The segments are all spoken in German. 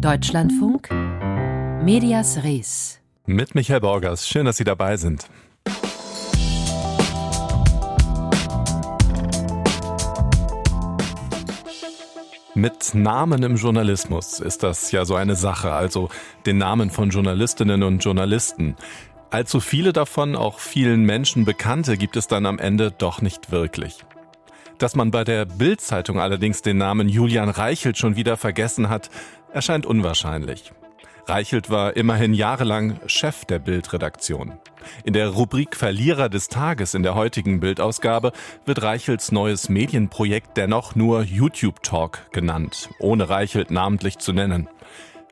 Deutschlandfunk Medias Res. Mit Michael Borgers. Schön, dass Sie dabei sind. Mit Namen im Journalismus ist das ja so eine Sache, also den Namen von Journalistinnen und Journalisten. Allzu viele davon, auch vielen Menschen bekannte, gibt es dann am Ende doch nicht wirklich. Dass man bei der Bild-Zeitung allerdings den Namen Julian Reichelt schon wieder vergessen hat, erscheint unwahrscheinlich. Reichelt war immerhin jahrelang Chef der Bild-Redaktion. In der Rubrik Verlierer des Tages in der heutigen Bildausgabe wird Reichelts neues Medienprojekt dennoch nur YouTube Talk genannt, ohne Reichelt namentlich zu nennen.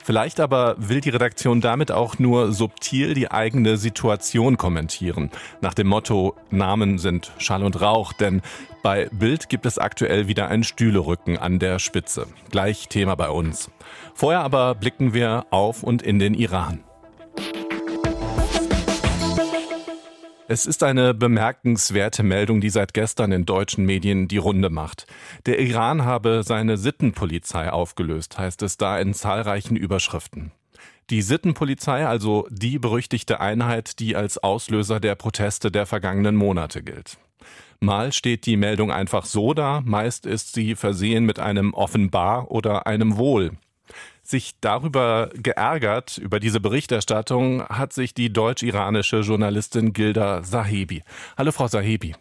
Vielleicht aber will die Redaktion damit auch nur subtil die eigene Situation kommentieren. Nach dem Motto, Namen sind Schall und Rauch, denn bei Bild gibt es aktuell wieder ein Stühlerücken an der Spitze. Gleich Thema bei uns. Vorher aber blicken wir auf und in den Iran. Es ist eine bemerkenswerte Meldung, die seit gestern in deutschen Medien die Runde macht. Der Iran habe seine Sittenpolizei aufgelöst, heißt es da in zahlreichen Überschriften. Die Sittenpolizei, also die berüchtigte Einheit, die als Auslöser der Proteste der vergangenen Monate gilt. Mal steht die Meldung einfach so da, meist ist sie versehen mit einem offenbar oder einem wohl. Sich darüber geärgert, über diese Berichterstattung, hat sich die deutsch-iranische Journalistin Gilda Sahebi. Hallo, Frau Sahebi.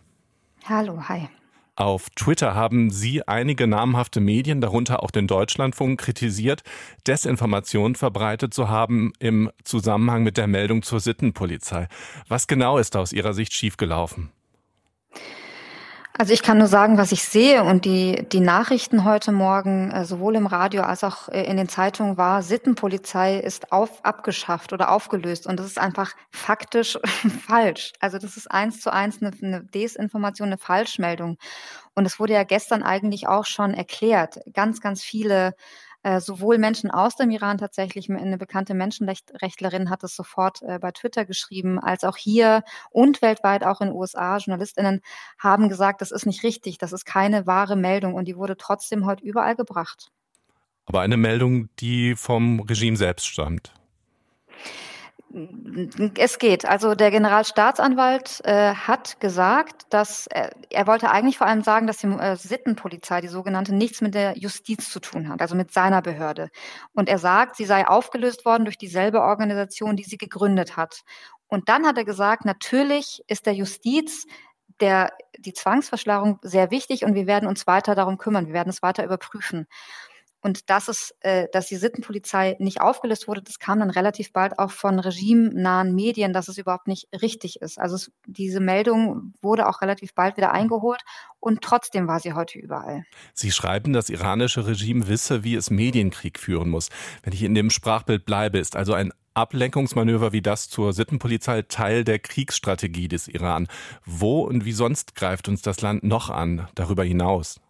Hallo, hi. Auf Twitter haben Sie einige namhafte Medien, darunter auch den Deutschlandfunk, kritisiert, Desinformation verbreitet zu haben im Zusammenhang mit der Meldung zur Sittenpolizei. Was genau ist aus Ihrer Sicht schiefgelaufen? Also ich kann nur sagen, was ich sehe und die, die Nachrichten heute Morgen, äh, sowohl im Radio als auch äh, in den Zeitungen war, Sittenpolizei ist auf, abgeschafft oder aufgelöst und das ist einfach faktisch falsch. Also das ist eins zu eins eine, eine Desinformation, eine Falschmeldung. Und es wurde ja gestern eigentlich auch schon erklärt. Ganz, ganz viele äh, sowohl Menschen aus dem Iran tatsächlich, eine bekannte Menschenrechtlerin hat es sofort äh, bei Twitter geschrieben, als auch hier und weltweit auch in den USA, JournalistInnen haben gesagt, das ist nicht richtig, das ist keine wahre Meldung und die wurde trotzdem heute überall gebracht. Aber eine Meldung, die vom Regime selbst stammt. Es geht. Also der Generalstaatsanwalt äh, hat gesagt, dass er, er wollte eigentlich vor allem sagen, dass die äh, Sittenpolizei, die sogenannte, nichts mit der Justiz zu tun hat, also mit seiner Behörde. Und er sagt, sie sei aufgelöst worden durch dieselbe Organisation, die sie gegründet hat. Und dann hat er gesagt, natürlich ist der Justiz der, die Zwangsverschleierung sehr wichtig und wir werden uns weiter darum kümmern. Wir werden es weiter überprüfen. Und dass es, äh, dass die Sittenpolizei nicht aufgelöst wurde, das kam dann relativ bald auch von regimenahen Medien, dass es überhaupt nicht richtig ist. Also es, diese Meldung wurde auch relativ bald wieder eingeholt und trotzdem war sie heute überall. Sie schreiben, das iranische Regime wisse, wie es Medienkrieg führen muss. Wenn ich in dem Sprachbild bleibe, ist also ein Ablenkungsmanöver wie das zur Sittenpolizei Teil der Kriegsstrategie des Iran. Wo und wie sonst greift uns das Land noch an, darüber hinaus?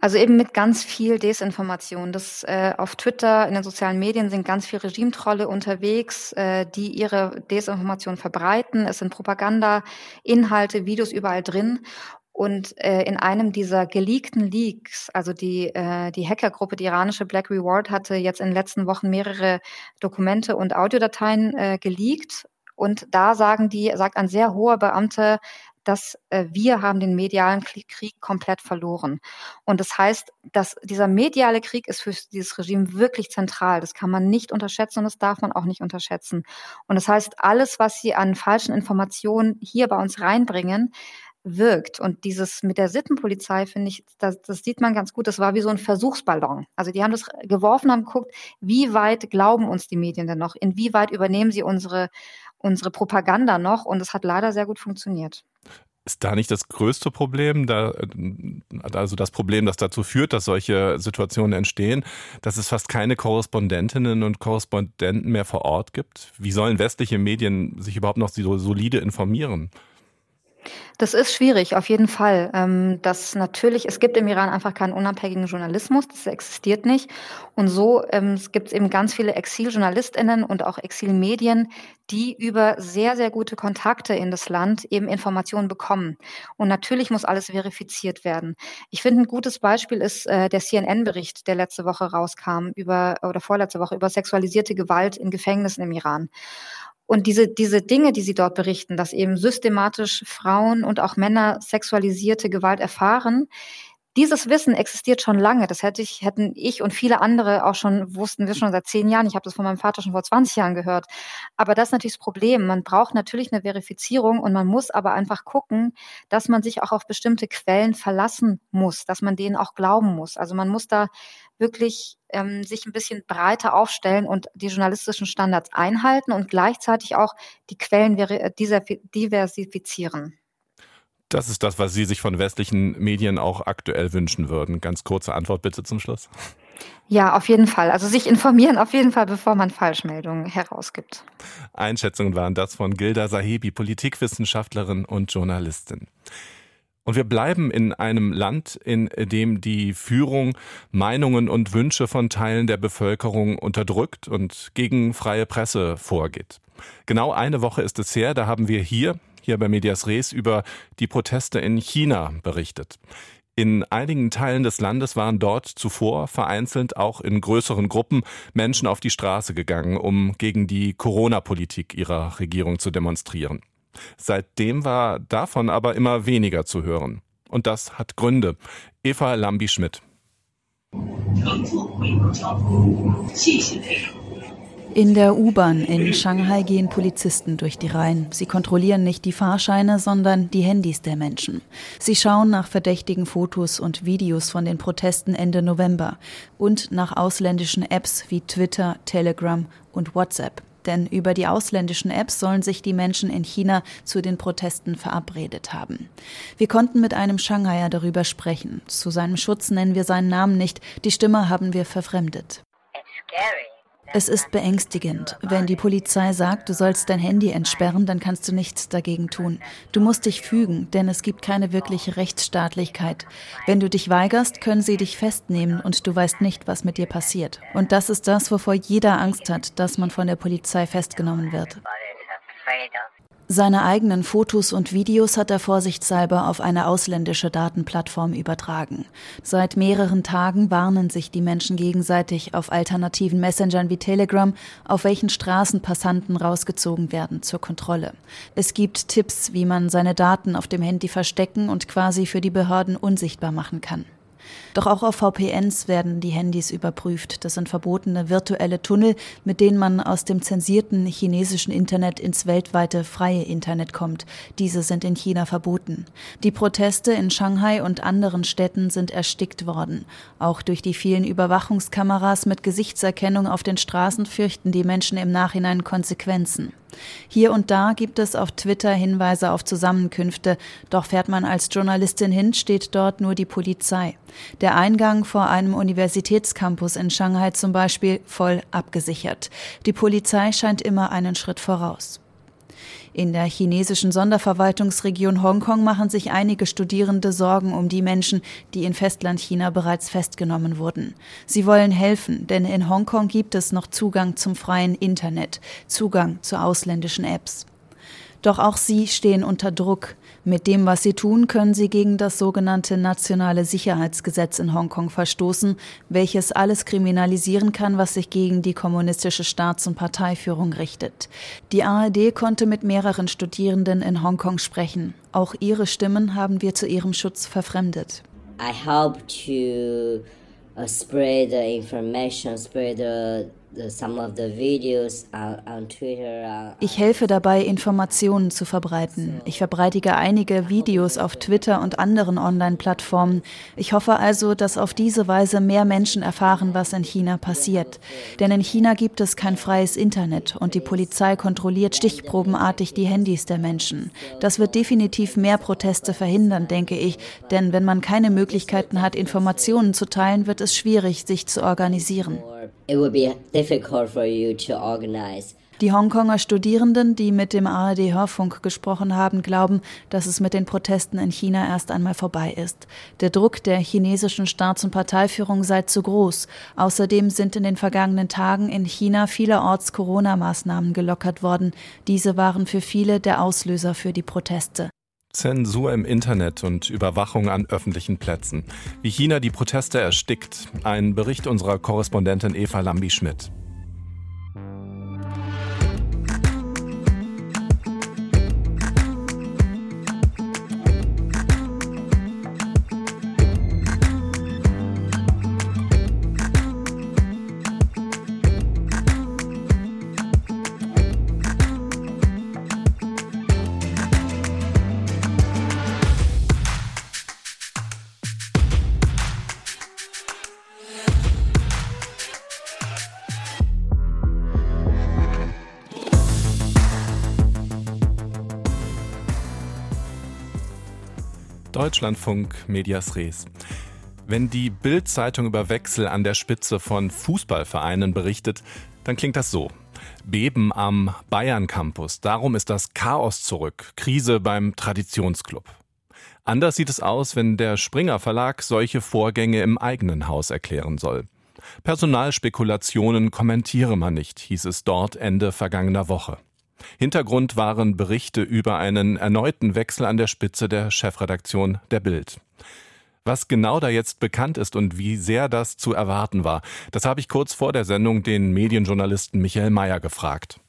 Also eben mit ganz viel Desinformation. Das äh, auf Twitter, in den sozialen Medien sind ganz viele Regimetrolle unterwegs, äh, die ihre Desinformation verbreiten. Es sind Propaganda-Inhalte, Videos überall drin. Und äh, in einem dieser geleakten Leaks, also die, äh, die Hackergruppe, die iranische Black Reward, hatte jetzt in den letzten Wochen mehrere Dokumente und Audiodateien äh, geleakt. Und da sagen die, sagt ein sehr hoher Beamter, dass äh, wir haben den medialen Krieg komplett verloren. Und das heißt, dass dieser mediale Krieg ist für dieses Regime wirklich zentral. Das kann man nicht unterschätzen und das darf man auch nicht unterschätzen. Und das heißt, alles, was sie an falschen Informationen hier bei uns reinbringen, wirkt. Und dieses mit der Sittenpolizei, finde ich, das, das sieht man ganz gut. Das war wie so ein Versuchsballon. Also die haben das geworfen, haben geguckt, wie weit glauben uns die Medien denn noch? Inwieweit übernehmen sie unsere, unsere Propaganda noch? Und es hat leider sehr gut funktioniert. Ist da nicht das größte Problem, da, also das Problem, das dazu führt, dass solche Situationen entstehen, dass es fast keine Korrespondentinnen und Korrespondenten mehr vor Ort gibt? Wie sollen westliche Medien sich überhaupt noch so solide informieren? Das ist schwierig, auf jeden Fall. Ähm, das natürlich, es gibt im Iran einfach keinen unabhängigen Journalismus, das existiert nicht. Und so ähm, gibt es eben ganz viele Exiljournalistinnen und auch Exilmedien, die über sehr, sehr gute Kontakte in das Land eben Informationen bekommen. Und natürlich muss alles verifiziert werden. Ich finde, ein gutes Beispiel ist äh, der CNN-Bericht, der letzte Woche rauskam über oder vorletzte Woche über sexualisierte Gewalt in Gefängnissen im Iran. Und diese, diese Dinge, die sie dort berichten, dass eben systematisch Frauen und auch Männer sexualisierte Gewalt erfahren, dieses Wissen existiert schon lange. Das hätte ich, hätten ich und viele andere auch schon, wussten wir schon seit zehn Jahren. Ich habe das von meinem Vater schon vor 20 Jahren gehört. Aber das ist natürlich das Problem. Man braucht natürlich eine Verifizierung und man muss aber einfach gucken, dass man sich auch auf bestimmte Quellen verlassen muss, dass man denen auch glauben muss. Also man muss da wirklich ähm, sich ein bisschen breiter aufstellen und die journalistischen Standards einhalten und gleichzeitig auch die Quellen diversifizieren. Das ist das, was Sie sich von westlichen Medien auch aktuell wünschen würden. Ganz kurze Antwort bitte zum Schluss. Ja, auf jeden Fall. Also sich informieren auf jeden Fall, bevor man Falschmeldungen herausgibt. Einschätzungen waren das von Gilda Sahebi, Politikwissenschaftlerin und Journalistin. Und wir bleiben in einem Land, in dem die Führung Meinungen und Wünsche von Teilen der Bevölkerung unterdrückt und gegen freie Presse vorgeht. Genau eine Woche ist es her, da haben wir hier, hier bei Medias Res, über die Proteste in China berichtet. In einigen Teilen des Landes waren dort zuvor vereinzelt auch in größeren Gruppen Menschen auf die Straße gegangen, um gegen die Corona-Politik ihrer Regierung zu demonstrieren. Seitdem war davon aber immer weniger zu hören. Und das hat Gründe. Eva Lambi-Schmidt. In der U-Bahn in Shanghai gehen Polizisten durch die Reihen. Sie kontrollieren nicht die Fahrscheine, sondern die Handys der Menschen. Sie schauen nach verdächtigen Fotos und Videos von den Protesten Ende November und nach ausländischen Apps wie Twitter, Telegram und WhatsApp denn über die ausländischen Apps sollen sich die Menschen in China zu den Protesten verabredet haben. Wir konnten mit einem Shanghaier darüber sprechen. Zu seinem Schutz nennen wir seinen Namen nicht, die Stimme haben wir verfremdet. It's scary. Es ist beängstigend. Wenn die Polizei sagt, du sollst dein Handy entsperren, dann kannst du nichts dagegen tun. Du musst dich fügen, denn es gibt keine wirkliche Rechtsstaatlichkeit. Wenn du dich weigerst, können sie dich festnehmen und du weißt nicht, was mit dir passiert. Und das ist das, wovor jeder Angst hat, dass man von der Polizei festgenommen wird. Seine eigenen Fotos und Videos hat er vorsichtshalber auf eine ausländische Datenplattform übertragen. Seit mehreren Tagen warnen sich die Menschen gegenseitig auf alternativen Messengern wie Telegram, auf welchen Straßen Passanten rausgezogen werden zur Kontrolle. Es gibt Tipps, wie man seine Daten auf dem Handy verstecken und quasi für die Behörden unsichtbar machen kann. Doch auch auf VPNs werden die Handys überprüft. Das sind verbotene virtuelle Tunnel, mit denen man aus dem zensierten chinesischen Internet ins weltweite freie Internet kommt. Diese sind in China verboten. Die Proteste in Shanghai und anderen Städten sind erstickt worden. Auch durch die vielen Überwachungskameras mit Gesichtserkennung auf den Straßen fürchten die Menschen im Nachhinein Konsequenzen. Hier und da gibt es auf Twitter Hinweise auf Zusammenkünfte, doch fährt man als Journalistin hin, steht dort nur die Polizei. Der Eingang vor einem Universitätscampus in Shanghai zum Beispiel voll abgesichert. Die Polizei scheint immer einen Schritt voraus. In der chinesischen Sonderverwaltungsregion Hongkong machen sich einige Studierende Sorgen um die Menschen, die in Festlandchina bereits festgenommen wurden. Sie wollen helfen, denn in Hongkong gibt es noch Zugang zum freien Internet, Zugang zu ausländischen Apps. Doch auch sie stehen unter Druck. Mit dem, was sie tun, können sie gegen das sogenannte nationale Sicherheitsgesetz in Hongkong verstoßen, welches alles kriminalisieren kann, was sich gegen die kommunistische Staats- und Parteiführung richtet. Die ARD konnte mit mehreren Studierenden in Hongkong sprechen. Auch ihre Stimmen haben wir zu ihrem Schutz verfremdet. I help to uh, spread the information, spread the ich helfe dabei, Informationen zu verbreiten. Ich verbreitige einige Videos auf Twitter und anderen Online-Plattformen. Ich hoffe also, dass auf diese Weise mehr Menschen erfahren, was in China passiert. Denn in China gibt es kein freies Internet und die Polizei kontrolliert stichprobenartig die Handys der Menschen. Das wird definitiv mehr Proteste verhindern, denke ich. Denn wenn man keine Möglichkeiten hat, Informationen zu teilen, wird es schwierig, sich zu organisieren. It would be difficult for you to organize. Die Hongkonger Studierenden, die mit dem ARD Hörfunk gesprochen haben, glauben, dass es mit den Protesten in China erst einmal vorbei ist. Der Druck der chinesischen Staats- und Parteiführung sei zu groß. Außerdem sind in den vergangenen Tagen in China vielerorts Corona-Maßnahmen gelockert worden. Diese waren für viele der Auslöser für die Proteste. Zensur im Internet und Überwachung an öffentlichen Plätzen. Wie China die Proteste erstickt. Ein Bericht unserer Korrespondentin Eva Lambi-Schmidt. Deutschlandfunk Medias Res. Wenn die Bild-Zeitung über Wechsel an der Spitze von Fußballvereinen berichtet, dann klingt das so. Beben am Bayern Campus. Darum ist das Chaos zurück. Krise beim Traditionsclub. Anders sieht es aus, wenn der Springer Verlag solche Vorgänge im eigenen Haus erklären soll. Personalspekulationen kommentiere man nicht, hieß es dort Ende vergangener Woche. Hintergrund waren Berichte über einen erneuten Wechsel an der Spitze der Chefredaktion der Bild. Was genau da jetzt bekannt ist und wie sehr das zu erwarten war, das habe ich kurz vor der Sendung den Medienjournalisten Michael Mayer gefragt.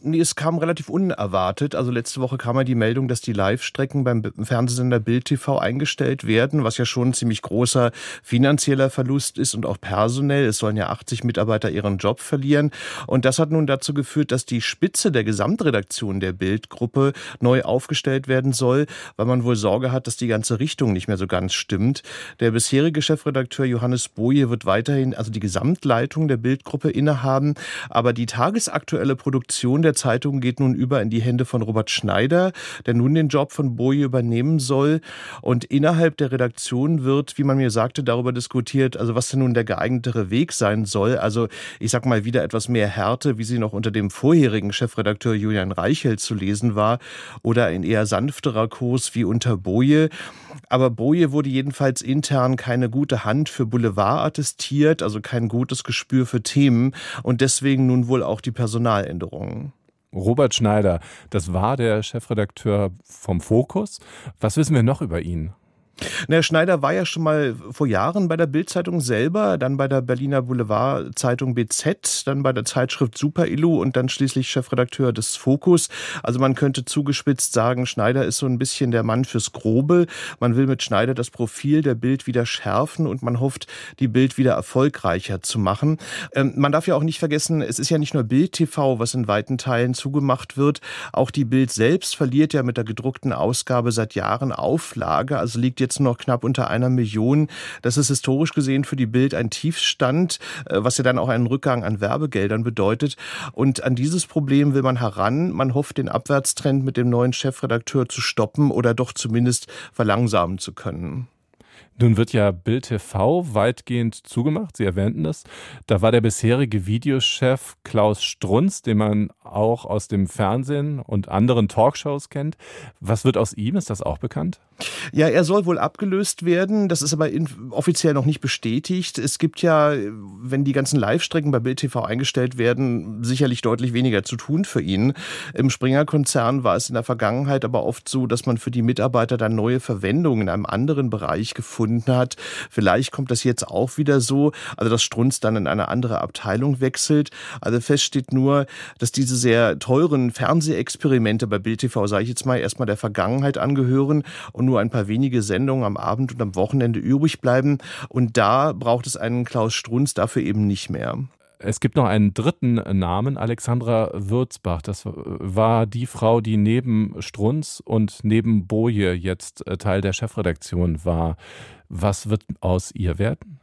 Nee, es kam relativ unerwartet. Also letzte Woche kam ja die Meldung, dass die Live-Strecken beim Fernsehsender Bild TV eingestellt werden, was ja schon ein ziemlich großer finanzieller Verlust ist und auch personell. Es sollen ja 80 Mitarbeiter ihren Job verlieren. Und das hat nun dazu geführt, dass die Spitze der Gesamtredaktion der Bildgruppe neu aufgestellt werden soll, weil man wohl Sorge hat, dass die ganze Richtung nicht mehr so ganz stimmt. Der bisherige Chefredakteur Johannes Boje wird weiterhin also die Gesamtleitung der Bildgruppe innehaben, aber die tagesaktuelle Produktion der Zeitung geht nun über in die Hände von Robert Schneider, der nun den Job von Boje übernehmen soll. Und innerhalb der Redaktion wird, wie man mir sagte, darüber diskutiert, also was denn nun der geeignetere Weg sein soll. Also ich sag mal wieder etwas mehr Härte, wie sie noch unter dem vorherigen Chefredakteur Julian Reichelt zu lesen war, oder ein eher sanfterer Kurs wie unter Boje. Aber Boje wurde jedenfalls intern keine gute Hand für Boulevard attestiert, also kein gutes Gespür für Themen und deswegen nun wohl auch die Personaländerungen. Robert Schneider, das war der Chefredakteur vom Fokus. Was wissen wir noch über ihn? Na, Schneider war ja schon mal vor Jahren bei der Bildzeitung selber, dann bei der Berliner Boulevardzeitung BZ, dann bei der Zeitschrift Super Illu und dann schließlich Chefredakteur des Fokus. Also man könnte zugespitzt sagen, Schneider ist so ein bisschen der Mann fürs Grobe. Man will mit Schneider das Profil der Bild wieder schärfen und man hofft, die Bild wieder erfolgreicher zu machen. Ähm, man darf ja auch nicht vergessen, es ist ja nicht nur Bild TV, was in weiten Teilen zugemacht wird. Auch die Bild selbst verliert ja mit der gedruckten Ausgabe seit Jahren Auflage, also liegt jetzt noch knapp unter einer Million. Das ist historisch gesehen für die Bild ein Tiefstand, äh, was ja dann auch einen Rückgang an Werbegeldern bedeutet. Und an dieses Problem will man heran. Man hofft, den Abwärtstrend mit dem neuen Chefredakteur zu stoppen oder doch zumindest verlangsamen zu können. Nun wird ja Bild TV weitgehend zugemacht. Sie erwähnten das. Da war der bisherige Videochef Klaus Strunz, den man auch aus dem Fernsehen und anderen Talkshows kennt. Was wird aus ihm? Ist das auch bekannt? Ja, er soll wohl abgelöst werden. Das ist aber offiziell noch nicht bestätigt. Es gibt ja, wenn die ganzen Live-Strecken bei Bild TV eingestellt werden, sicherlich deutlich weniger zu tun für ihn. Im Springer-Konzern war es in der Vergangenheit aber oft so, dass man für die Mitarbeiter dann neue Verwendungen in einem anderen Bereich gefunden hat. Vielleicht kommt das jetzt auch wieder so, also dass Strunz dann in eine andere Abteilung wechselt. Also fest steht nur, dass diese sehr teuren Fernsehexperimente bei Bild TV, sage ich jetzt mal, erstmal der Vergangenheit angehören und nur ein paar wenige Sendungen am Abend und am Wochenende übrig bleiben. Und da braucht es einen Klaus Strunz dafür eben nicht mehr. Es gibt noch einen dritten Namen, Alexandra Würzbach. Das war die Frau, die neben Strunz und neben Boje jetzt äh, Teil der Chefredaktion war. Was wird aus ihr werden?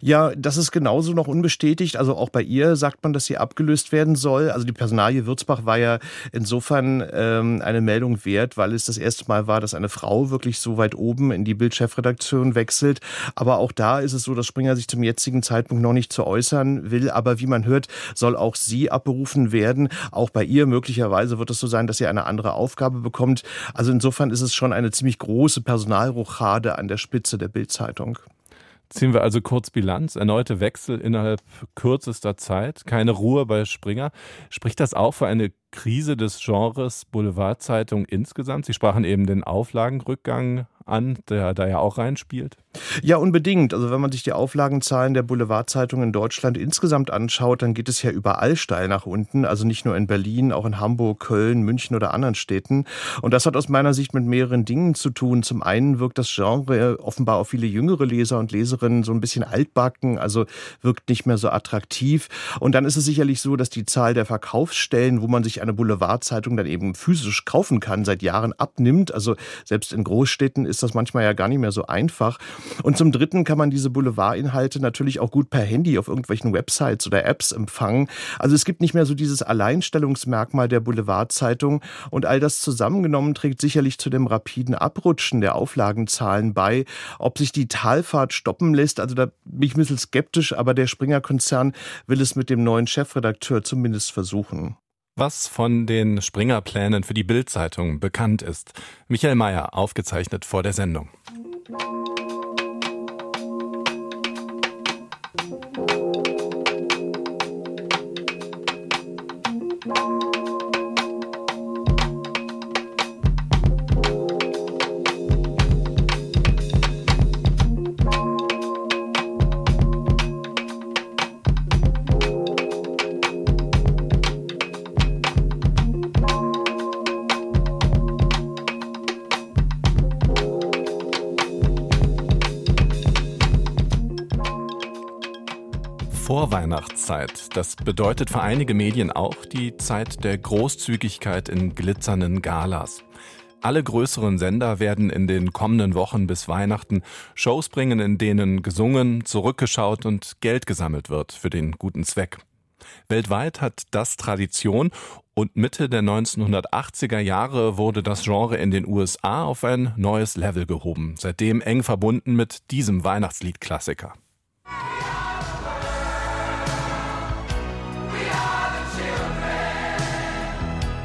Ja, das ist genauso noch unbestätigt. Also auch bei ihr sagt man, dass sie abgelöst werden soll. Also die Personalie Würzbach war ja insofern ähm, eine Meldung wert, weil es das erste Mal war, dass eine Frau wirklich so weit oben in die Bildchefredaktion wechselt. Aber auch da ist es so, dass Springer sich zum jetzigen Zeitpunkt noch nicht zu äußern will. Aber wie man hört, soll auch sie abberufen werden. Auch bei ihr möglicherweise wird es so sein, dass sie eine andere Aufgabe bekommt. Also insofern ist es schon eine ziemlich große Personalrochade an der Spitze der Bildzeitung. Ziehen wir also kurz Bilanz. Erneute Wechsel innerhalb kürzester Zeit. Keine Ruhe bei Springer. Spricht das auch für eine Krise des Genres Boulevardzeitung insgesamt? Sie sprachen eben den Auflagenrückgang an, der da ja auch reinspielt. Ja, unbedingt. Also wenn man sich die Auflagenzahlen der Boulevardzeitung in Deutschland insgesamt anschaut, dann geht es ja überall steil nach unten. Also nicht nur in Berlin, auch in Hamburg, Köln, München oder anderen Städten. Und das hat aus meiner Sicht mit mehreren Dingen zu tun. Zum einen wirkt das Genre offenbar auf viele jüngere Leser und Leserinnen so ein bisschen altbacken, also wirkt nicht mehr so attraktiv. Und dann ist es sicherlich so, dass die Zahl der Verkaufsstellen, wo man sich eine Boulevardzeitung dann eben physisch kaufen kann, seit Jahren abnimmt. Also selbst in Großstädten ist das manchmal ja gar nicht mehr so einfach. Und zum Dritten kann man diese Boulevardinhalte natürlich auch gut per Handy auf irgendwelchen Websites oder Apps empfangen. Also es gibt nicht mehr so dieses Alleinstellungsmerkmal der Boulevardzeitung. Und all das zusammengenommen trägt sicherlich zu dem rapiden Abrutschen der Auflagenzahlen bei. Ob sich die Talfahrt stoppen lässt, also da bin ich ein bisschen skeptisch, aber der Springer-Konzern will es mit dem neuen Chefredakteur zumindest versuchen was von den Springer-Plänen für die Bild-Zeitung bekannt ist. Michael Mayer, aufgezeichnet vor der Sendung. Vorweihnachtszeit. Das bedeutet für einige Medien auch die Zeit der Großzügigkeit in glitzernden Galas. Alle größeren Sender werden in den kommenden Wochen bis Weihnachten Shows bringen, in denen gesungen, zurückgeschaut und Geld gesammelt wird für den guten Zweck. Weltweit hat das Tradition und Mitte der 1980er Jahre wurde das Genre in den USA auf ein neues Level gehoben, seitdem eng verbunden mit diesem Weihnachtsliedklassiker.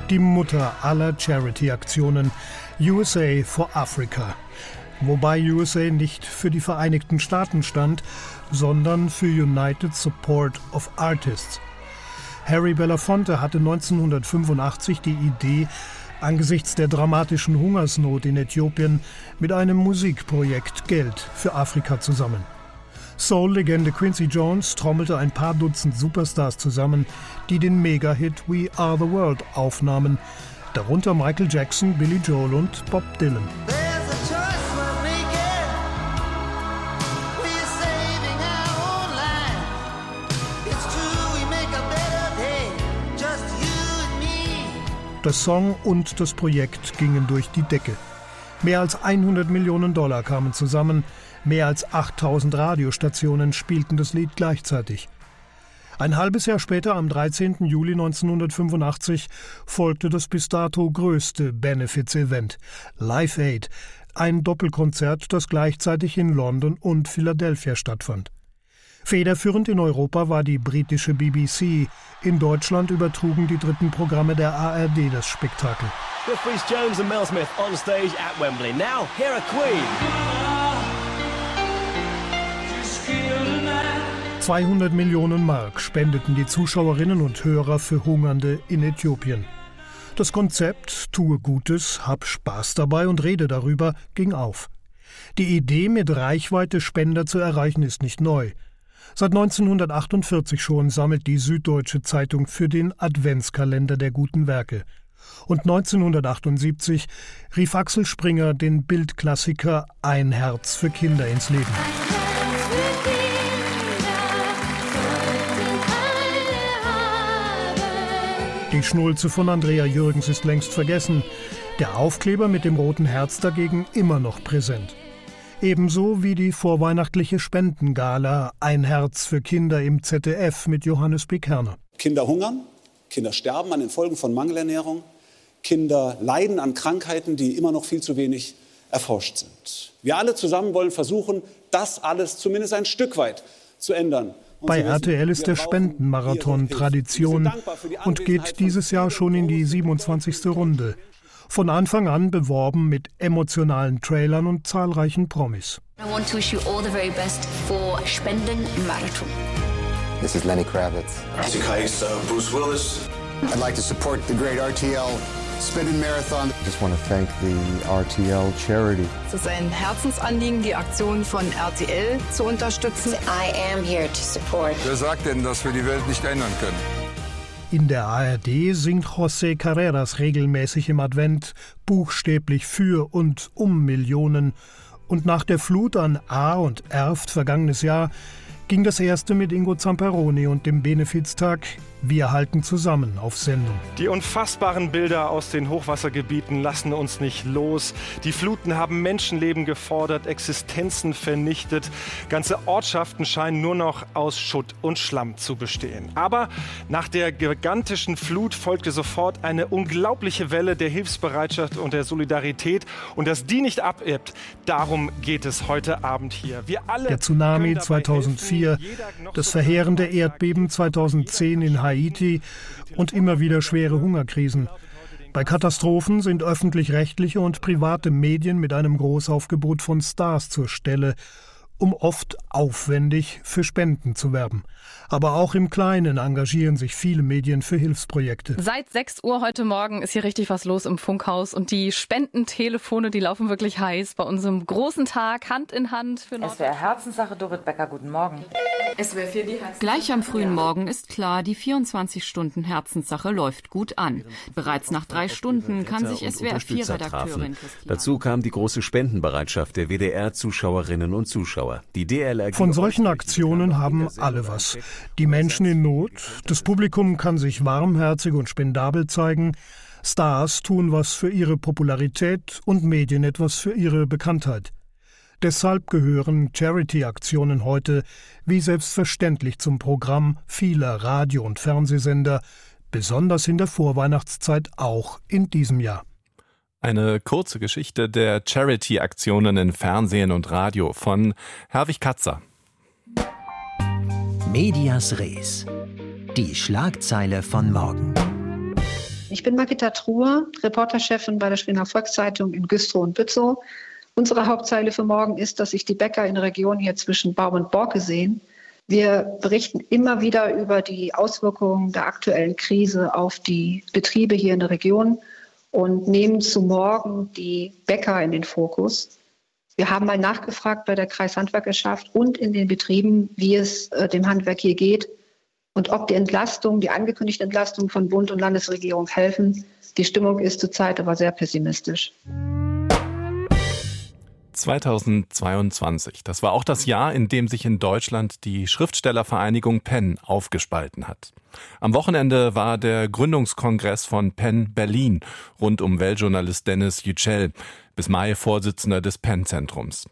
Die Mutter aller Charity-Aktionen, USA for Africa. Wobei USA nicht für die Vereinigten Staaten stand, sondern für United Support of Artists. Harry Belafonte hatte 1985 die Idee, angesichts der dramatischen Hungersnot in Äthiopien mit einem Musikprojekt Geld für Afrika zu sammeln. Soul-Legende Quincy Jones trommelte ein paar Dutzend Superstars zusammen, die den Mega-Hit We Are the World aufnahmen, darunter Michael Jackson, Billy Joel und Bob Dylan. Der Song und das Projekt gingen durch die Decke. Mehr als 100 Millionen Dollar kamen zusammen, Mehr als 8000 Radiostationen spielten das Lied gleichzeitig. Ein halbes Jahr später, am 13. Juli 1985, folgte das bis dato größte Benefits-Event, Live Aid, ein Doppelkonzert, das gleichzeitig in London und Philadelphia stattfand. Federführend in Europa war die britische BBC. In Deutschland übertrugen die dritten Programme der ARD das Spektakel. With Jones and Mel Smith on stage at Wembley. Now, here are Queen. 200 Millionen Mark spendeten die Zuschauerinnen und Hörer für Hungernde in Äthiopien. Das Konzept Tue Gutes, hab Spaß dabei und rede darüber ging auf. Die Idee, mit Reichweite Spender zu erreichen, ist nicht neu. Seit 1948 schon sammelt die Süddeutsche Zeitung für den Adventskalender der guten Werke. Und 1978 rief Axel Springer den Bildklassiker Ein Herz für Kinder ins Leben. Die Schnulze von Andrea Jürgens ist längst vergessen, der Aufkleber mit dem roten Herz dagegen immer noch präsent. Ebenso wie die vorweihnachtliche Spendengala Ein Herz für Kinder im ZDF mit Johannes Bekerner. Kinder hungern, Kinder sterben an den Folgen von Mangelernährung, Kinder leiden an Krankheiten, die immer noch viel zu wenig erforscht sind. Wir alle zusammen wollen versuchen, das alles zumindest ein Stück weit zu ändern. Bei RTL ist der Spendenmarathon Tradition und geht dieses Jahr schon in die 27. Runde. Von Anfang an beworben mit emotionalen Trailern und zahlreichen Promis. I want to wish you all the very best for Spendenmarathon. This is Lenny Kravitz. Bruce Willis. I'd like to support the great RTL Spending Marathon. I just want to thank the RTL charity. Es ist ein Herzensanliegen, die Aktion von RTL zu unterstützen. I am here to support. Wer sagt denn, dass wir die Welt nicht ändern können? In der ARD singt José Carreras regelmäßig im Advent buchstäblich für und um Millionen. Und nach der Flut an A und Erft vergangenes Jahr ging das erste mit Ingo Zamperoni und dem Benefiztag Wir halten zusammen auf Sendung. Die unfassbaren Bilder aus den Hochwassergebieten lassen uns nicht los. Die Fluten haben Menschenleben gefordert, Existenzen vernichtet. Ganze Ortschaften scheinen nur noch aus Schutt und Schlamm zu bestehen. Aber nach der gigantischen Flut folgte sofort eine unglaubliche Welle der Hilfsbereitschaft und der Solidarität. Und dass die nicht abebbt, darum geht es heute Abend hier. Wir alle der Tsunami 2004, das verheerende Erdbeben 2010 in Haiti und immer wieder schwere Hungerkrisen. Bei Katastrophen sind öffentlich-rechtliche und private Medien mit einem Großaufgebot von Stars zur Stelle um oft aufwendig für Spenden zu werben. Aber auch im Kleinen engagieren sich viele Medien für Hilfsprojekte. Seit 6 Uhr heute Morgen ist hier richtig was los im Funkhaus und die Spendentelefone, die laufen wirklich heiß bei unserem großen Tag, Hand in Hand für Es wäre Herzenssache, Dorit Becker, guten Morgen. Es wäre für die Gleich am frühen Morgen ist klar, die 24 Stunden Herzenssache läuft gut an. Bereits nach drei Stunden kann sich SWR 4 Redakteurin Dazu kam die große Spendenbereitschaft der WDR-Zuschauerinnen und Zuschauer. Zuschauer. Von solchen Aktionen haben alle was. Die Menschen in Not, das Publikum kann sich warmherzig und spendabel zeigen, Stars tun was für ihre Popularität und Medien etwas für ihre Bekanntheit. Deshalb gehören Charity-Aktionen heute wie selbstverständlich zum Programm vieler Radio- und Fernsehsender, besonders in der Vorweihnachtszeit auch in diesem Jahr. Eine kurze Geschichte der Charity-Aktionen in Fernsehen und Radio von Herwig Katzer. Medias Res. Die Schlagzeile von morgen. Ich bin Margita Truhr, Reporterchefin bei der Schwener Volkszeitung in Güstrow und Bützow. Unsere Hauptzeile für morgen ist, dass sich die Bäcker in der Region hier zwischen Baum und Borke sehen. Wir berichten immer wieder über die Auswirkungen der aktuellen Krise auf die Betriebe hier in der Region und nehmen zu morgen die Bäcker in den Fokus. Wir haben mal nachgefragt bei der Kreishandwerkerschaft und in den Betrieben, wie es äh, dem Handwerk hier geht und ob die Entlastung, die angekündigte Entlastung von Bund und Landesregierung helfen. Die Stimmung ist zurzeit aber sehr pessimistisch. 2022. Das war auch das Jahr, in dem sich in Deutschland die Schriftstellervereinigung Penn aufgespalten hat. Am Wochenende war der Gründungskongress von Penn Berlin rund um Weltjournalist Dennis Yücel, bis Mai Vorsitzender des Penn-Zentrums.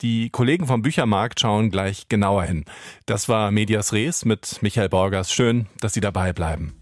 Die Kollegen vom Büchermarkt schauen gleich genauer hin. Das war Medias Res mit Michael Borgers. Schön, dass Sie dabei bleiben.